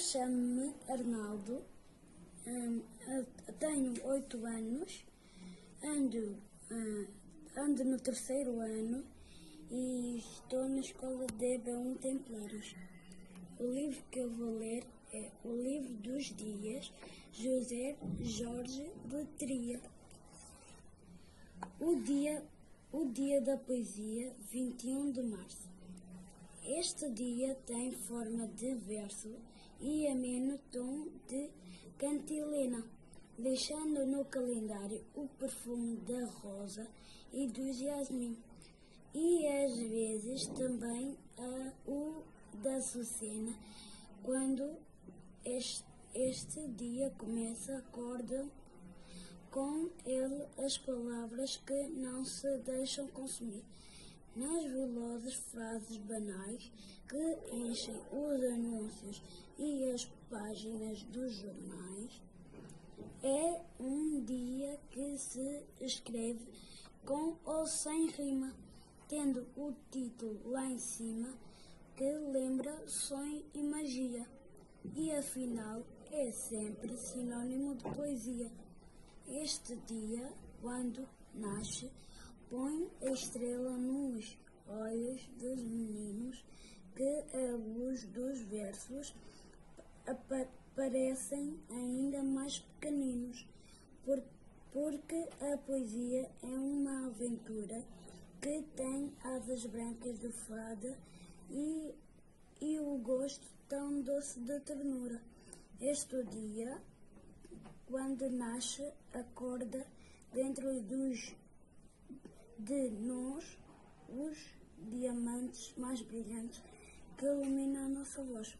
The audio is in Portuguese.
chamo-me Arnaldo, eu tenho oito anos, ando, hum, ando no terceiro ano e estou na escola de B1 Templários. O livro que eu vou ler é O Livro dos Dias, José Jorge Letria. O dia, o dia da poesia, 21 de março. Este dia tem forma de verso e ameno tom de cantilena, deixando no calendário o perfume da rosa e do jasmim, e às vezes também a, o da açucena, quando este, este dia começa, acordam com ele as palavras que não se deixam consumir nas velozes frases banais que enchem os anúncios e as páginas dos jornais. É um dia que se escreve com ou sem rima, tendo o título lá em cima que lembra sonho e magia, e afinal é sempre sinônimo de poesia. Este dia, quando nasce, põe a estrela nos olhos dos meninos que a luz dos versos parecem ainda mais pequeninos, porque a poesia é uma aventura que tem asas brancas de fada e, e o gosto tão doce de ternura. Este dia, quando nasce, acorda dentro dos de nós os diamantes mais brilhantes que iluminam a nossa voz.